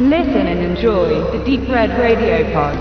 Listen and enjoy the Deep Red Radio Pod.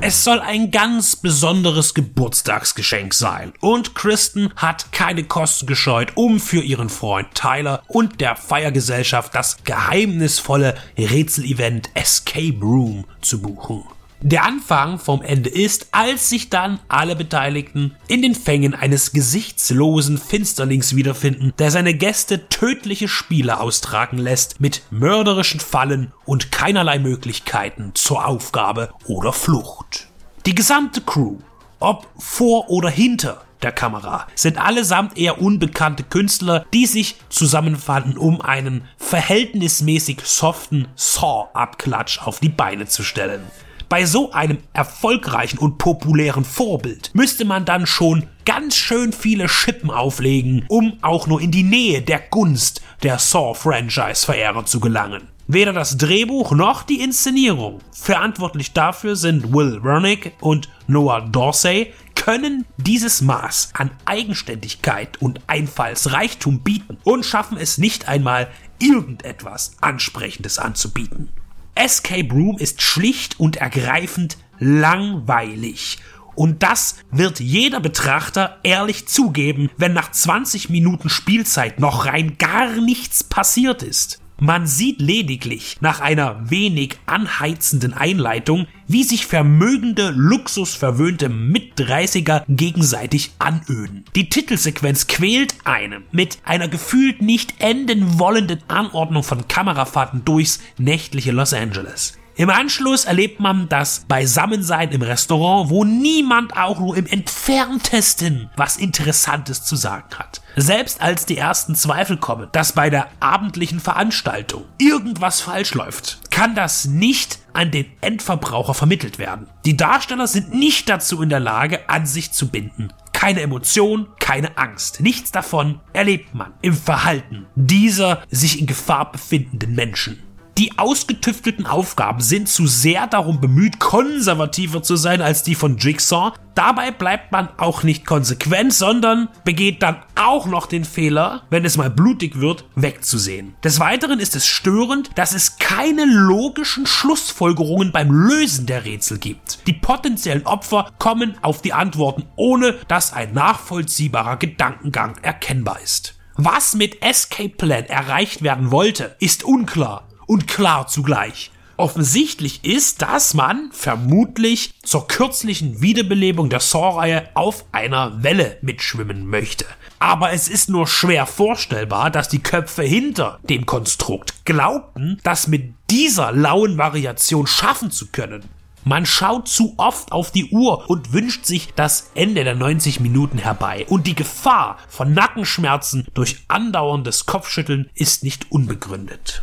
Es soll ein ganz besonderes Geburtstagsgeschenk sein und Kristen hat keine Kosten gescheut, um für ihren Freund Tyler und der Feiergesellschaft das geheimnisvolle Rätselevent Escape Room zu buchen. Der Anfang vom Ende ist, als sich dann alle Beteiligten in den Fängen eines gesichtslosen Finsterlings wiederfinden, der seine Gäste tödliche Spiele austragen lässt mit mörderischen Fallen und keinerlei Möglichkeiten zur Aufgabe oder Flucht. Die gesamte Crew, ob vor oder hinter der Kamera, sind allesamt eher unbekannte Künstler, die sich zusammenfanden, um einen verhältnismäßig soften Saw-Abklatsch auf die Beine zu stellen. Bei so einem erfolgreichen und populären Vorbild müsste man dann schon ganz schön viele Schippen auflegen, um auch nur in die Nähe der Gunst der Saw-Franchise-Verehrer zu gelangen. Weder das Drehbuch noch die Inszenierung. Verantwortlich dafür sind Will Wernick und Noah Dorsey, können dieses Maß an Eigenständigkeit und Einfallsreichtum bieten und schaffen es nicht einmal, irgendetwas Ansprechendes anzubieten. Escape Room ist schlicht und ergreifend langweilig. Und das wird jeder Betrachter ehrlich zugeben, wenn nach 20 Minuten Spielzeit noch rein gar nichts passiert ist. Man sieht lediglich nach einer wenig anheizenden Einleitung, wie sich vermögende, luxusverwöhnte Mit-30er gegenseitig anöden. Die Titelsequenz quält einen mit einer gefühlt nicht enden wollenden Anordnung von Kamerafahrten durchs nächtliche Los Angeles. Im Anschluss erlebt man das Beisammensein im Restaurant, wo niemand auch nur im entferntesten was Interessantes zu sagen hat. Selbst als die ersten Zweifel kommen, dass bei der abendlichen Veranstaltung irgendwas falsch läuft, kann das nicht an den Endverbraucher vermittelt werden. Die Darsteller sind nicht dazu in der Lage, an sich zu binden. Keine Emotion, keine Angst. Nichts davon erlebt man im Verhalten dieser sich in Gefahr befindenden Menschen. Die ausgetüftelten Aufgaben sind zu sehr darum bemüht, konservativer zu sein als die von Jigsaw. Dabei bleibt man auch nicht konsequent, sondern begeht dann auch noch den Fehler, wenn es mal blutig wird, wegzusehen. Des Weiteren ist es störend, dass es keine logischen Schlussfolgerungen beim Lösen der Rätsel gibt. Die potenziellen Opfer kommen auf die Antworten, ohne dass ein nachvollziehbarer Gedankengang erkennbar ist. Was mit Escape Plan erreicht werden wollte, ist unklar und klar zugleich. Offensichtlich ist, dass man vermutlich zur kürzlichen Wiederbelebung der Saw-Reihe auf einer Welle mitschwimmen möchte. Aber es ist nur schwer vorstellbar, dass die Köpfe hinter dem Konstrukt glaubten, das mit dieser lauen Variation schaffen zu können. Man schaut zu oft auf die Uhr und wünscht sich das Ende der 90 Minuten herbei. Und die Gefahr von Nackenschmerzen durch andauerndes Kopfschütteln ist nicht unbegründet.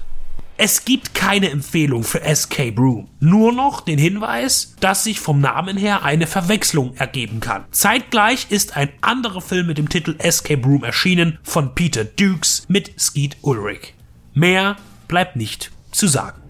Es gibt keine Empfehlung für Escape Room. Nur noch den Hinweis, dass sich vom Namen her eine Verwechslung ergeben kann. Zeitgleich ist ein anderer Film mit dem Titel Escape Room erschienen von Peter Dukes mit Skeet Ulrich. Mehr bleibt nicht zu sagen.